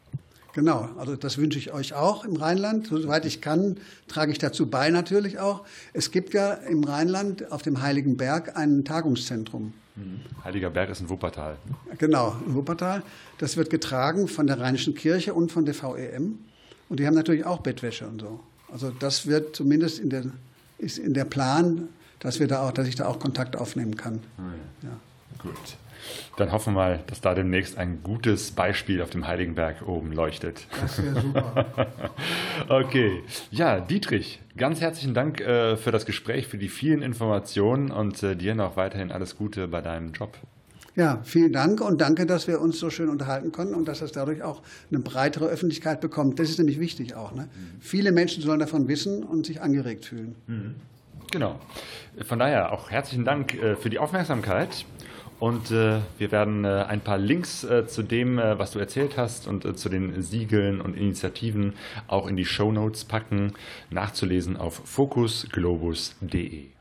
Genau, also das wünsche ich euch auch im Rheinland. Soweit ich kann, trage ich dazu bei natürlich auch. Es gibt ja im Rheinland auf dem Heiligen Berg ein Tagungszentrum. Mhm. Heiliger Berg ist in Wuppertal. Genau, in Wuppertal. Das wird getragen von der Rheinischen Kirche und von der VEM. Und die haben natürlich auch Bettwäsche und so. Also das wird zumindest in der, ist in der Plan, dass, wir da auch, dass ich da auch Kontakt aufnehmen kann. Ah ja. Ja. Gut. Dann hoffen wir mal, dass da demnächst ein gutes Beispiel auf dem Heiligenberg oben leuchtet. Das wäre super. okay. Ja, Dietrich, ganz herzlichen Dank äh, für das Gespräch, für die vielen Informationen und äh, dir noch weiterhin alles Gute bei deinem Job. Ja, vielen Dank und danke, dass wir uns so schön unterhalten konnten und dass das dadurch auch eine breitere Öffentlichkeit bekommt. Das ist nämlich wichtig auch. Ne? Mhm. Viele Menschen sollen davon wissen und sich angeregt fühlen. Mhm. Genau. Von daher auch herzlichen Dank äh, für die Aufmerksamkeit. Und äh, wir werden äh, ein paar Links äh, zu dem, äh, was du erzählt hast und äh, zu den Siegeln und Initiativen auch in die Show Notes packen, nachzulesen auf focusglobus.de.